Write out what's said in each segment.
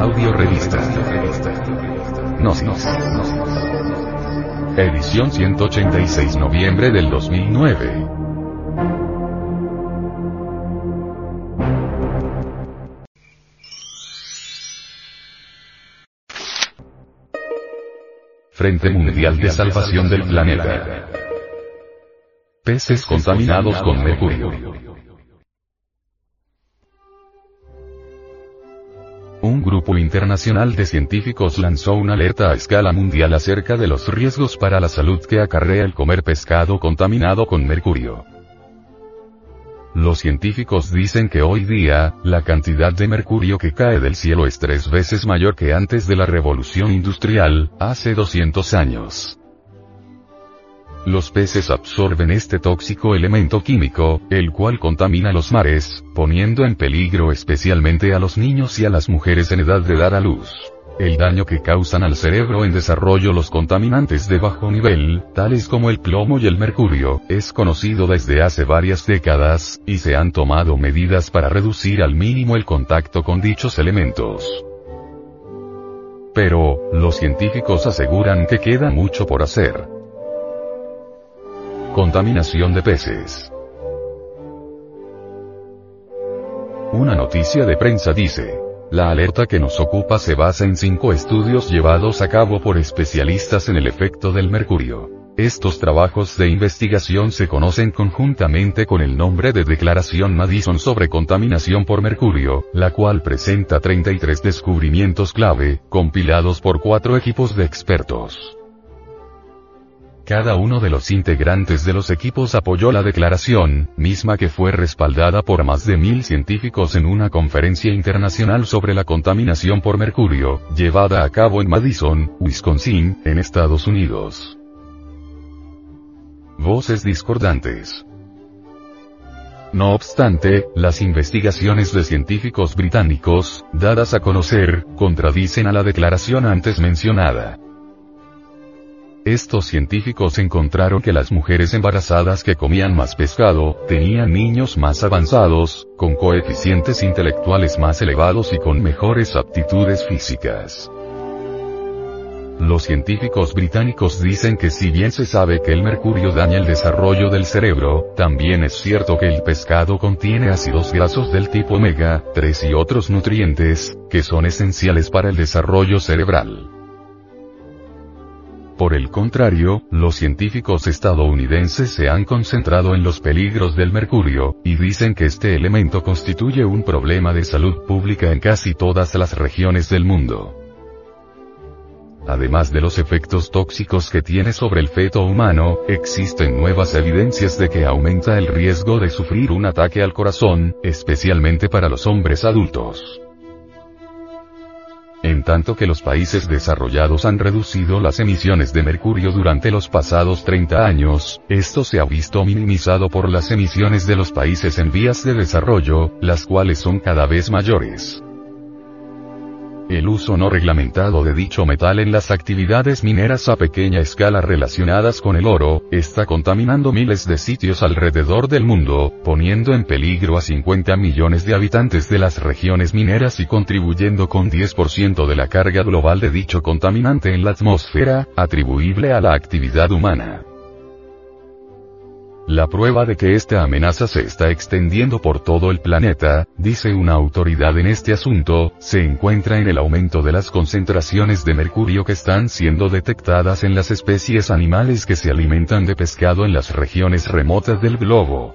Audio Revista. Gnosis. Edición 186 noviembre del 2009. Frente Mundial de Salvación del Planeta. Peces contaminados con mercurio. Grupo internacional de científicos lanzó una alerta a escala mundial acerca de los riesgos para la salud que acarrea el comer pescado contaminado con mercurio. Los científicos dicen que hoy día, la cantidad de mercurio que cae del cielo es tres veces mayor que antes de la revolución industrial, hace 200 años. Los peces absorben este tóxico elemento químico, el cual contamina los mares, poniendo en peligro especialmente a los niños y a las mujeres en edad de dar a luz. El daño que causan al cerebro en desarrollo los contaminantes de bajo nivel, tales como el plomo y el mercurio, es conocido desde hace varias décadas, y se han tomado medidas para reducir al mínimo el contacto con dichos elementos. Pero, los científicos aseguran que queda mucho por hacer. Contaminación de peces. Una noticia de prensa dice, la alerta que nos ocupa se basa en cinco estudios llevados a cabo por especialistas en el efecto del mercurio. Estos trabajos de investigación se conocen conjuntamente con el nombre de Declaración Madison sobre contaminación por mercurio, la cual presenta 33 descubrimientos clave, compilados por cuatro equipos de expertos. Cada uno de los integrantes de los equipos apoyó la declaración, misma que fue respaldada por más de mil científicos en una conferencia internacional sobre la contaminación por mercurio, llevada a cabo en Madison, Wisconsin, en Estados Unidos. Voces discordantes. No obstante, las investigaciones de científicos británicos, dadas a conocer, contradicen a la declaración antes mencionada. Estos científicos encontraron que las mujeres embarazadas que comían más pescado, tenían niños más avanzados, con coeficientes intelectuales más elevados y con mejores aptitudes físicas. Los científicos británicos dicen que si bien se sabe que el mercurio daña el desarrollo del cerebro, también es cierto que el pescado contiene ácidos grasos del tipo omega 3 y otros nutrientes, que son esenciales para el desarrollo cerebral. Por el contrario, los científicos estadounidenses se han concentrado en los peligros del mercurio, y dicen que este elemento constituye un problema de salud pública en casi todas las regiones del mundo. Además de los efectos tóxicos que tiene sobre el feto humano, existen nuevas evidencias de que aumenta el riesgo de sufrir un ataque al corazón, especialmente para los hombres adultos. En tanto que los países desarrollados han reducido las emisiones de mercurio durante los pasados 30 años, esto se ha visto minimizado por las emisiones de los países en vías de desarrollo, las cuales son cada vez mayores. El uso no reglamentado de dicho metal en las actividades mineras a pequeña escala relacionadas con el oro, está contaminando miles de sitios alrededor del mundo, poniendo en peligro a 50 millones de habitantes de las regiones mineras y contribuyendo con 10% de la carga global de dicho contaminante en la atmósfera, atribuible a la actividad humana. La prueba de que esta amenaza se está extendiendo por todo el planeta, dice una autoridad en este asunto, se encuentra en el aumento de las concentraciones de mercurio que están siendo detectadas en las especies animales que se alimentan de pescado en las regiones remotas del globo.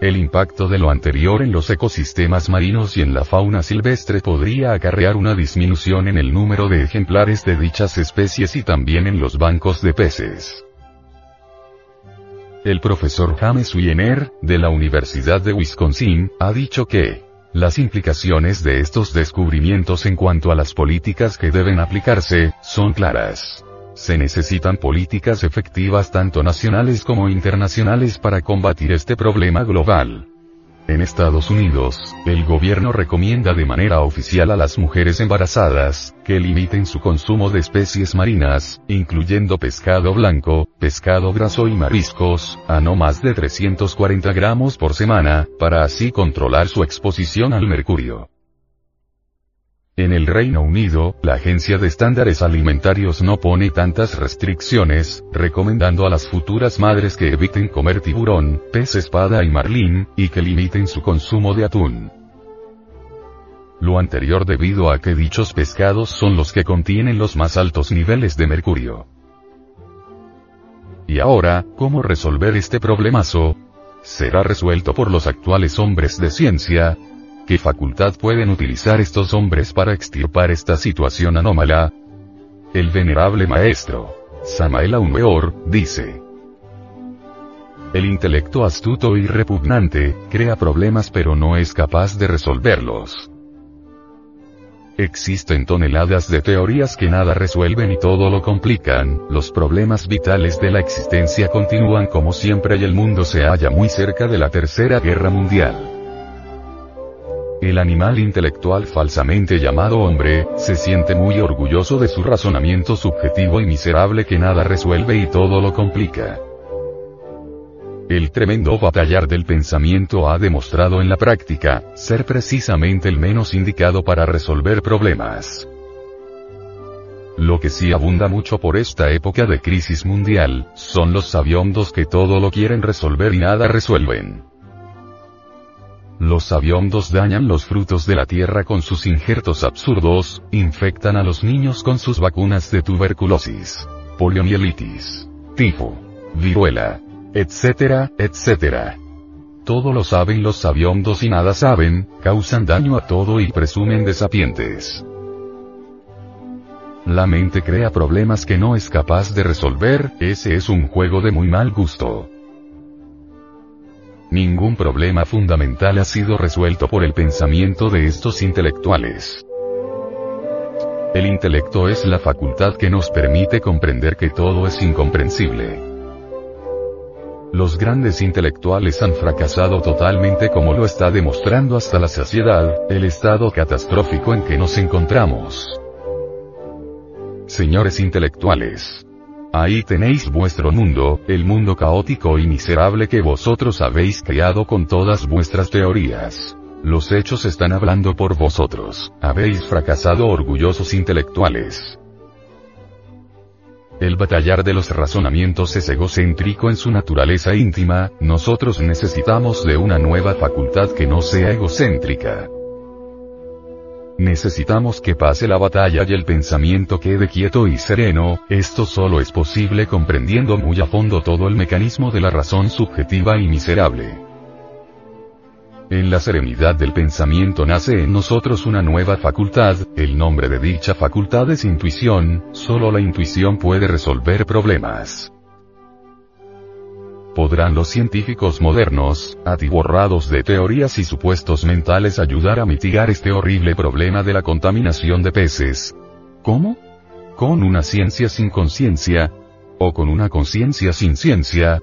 El impacto de lo anterior en los ecosistemas marinos y en la fauna silvestre podría acarrear una disminución en el número de ejemplares de dichas especies y también en los bancos de peces. El profesor James Wiener, de la Universidad de Wisconsin, ha dicho que las implicaciones de estos descubrimientos en cuanto a las políticas que deben aplicarse, son claras. Se necesitan políticas efectivas tanto nacionales como internacionales para combatir este problema global. En Estados Unidos, el gobierno recomienda de manera oficial a las mujeres embarazadas, que limiten su consumo de especies marinas, incluyendo pescado blanco, pescado graso y mariscos, a no más de 340 gramos por semana, para así controlar su exposición al mercurio. En el Reino Unido, la Agencia de Estándares Alimentarios no pone tantas restricciones, recomendando a las futuras madres que eviten comer tiburón, pez espada y marlín, y que limiten su consumo de atún. Lo anterior debido a que dichos pescados son los que contienen los más altos niveles de mercurio. Y ahora, ¿cómo resolver este problemazo? ¿Será resuelto por los actuales hombres de ciencia? ¿Qué facultad pueden utilizar estos hombres para extirpar esta situación anómala? El venerable maestro, Samael Aumeor, dice. El intelecto astuto y repugnante, crea problemas pero no es capaz de resolverlos. Existen toneladas de teorías que nada resuelven y todo lo complican, los problemas vitales de la existencia continúan como siempre y el mundo se halla muy cerca de la Tercera Guerra Mundial. El animal intelectual falsamente llamado hombre, se siente muy orgulloso de su razonamiento subjetivo y miserable que nada resuelve y todo lo complica. El tremendo batallar del pensamiento ha demostrado en la práctica, ser precisamente el menos indicado para resolver problemas. Lo que sí abunda mucho por esta época de crisis mundial, son los sabiondos que todo lo quieren resolver y nada resuelven. Los aviondos dañan los frutos de la tierra con sus injertos absurdos, infectan a los niños con sus vacunas de tuberculosis, poliomielitis, tifo, viruela, etcétera, etcétera. Todo lo saben los sabiondos y nada saben, causan daño a todo y presumen de sapientes. La mente crea problemas que no es capaz de resolver, ese es un juego de muy mal gusto. Ningún problema fundamental ha sido resuelto por el pensamiento de estos intelectuales. El intelecto es la facultad que nos permite comprender que todo es incomprensible. Los grandes intelectuales han fracasado totalmente como lo está demostrando hasta la saciedad, el estado catastrófico en que nos encontramos. Señores intelectuales, Ahí tenéis vuestro mundo, el mundo caótico y miserable que vosotros habéis creado con todas vuestras teorías. Los hechos están hablando por vosotros, habéis fracasado orgullosos intelectuales. El batallar de los razonamientos es egocéntrico en su naturaleza íntima, nosotros necesitamos de una nueva facultad que no sea egocéntrica. Necesitamos que pase la batalla y el pensamiento quede quieto y sereno, esto solo es posible comprendiendo muy a fondo todo el mecanismo de la razón subjetiva y miserable. En la serenidad del pensamiento nace en nosotros una nueva facultad, el nombre de dicha facultad es intuición, solo la intuición puede resolver problemas. ¿Podrán los científicos modernos, atiborrados de teorías y supuestos mentales ayudar a mitigar este horrible problema de la contaminación de peces? ¿Cómo? ¿Con una ciencia sin conciencia? ¿O con una conciencia sin ciencia?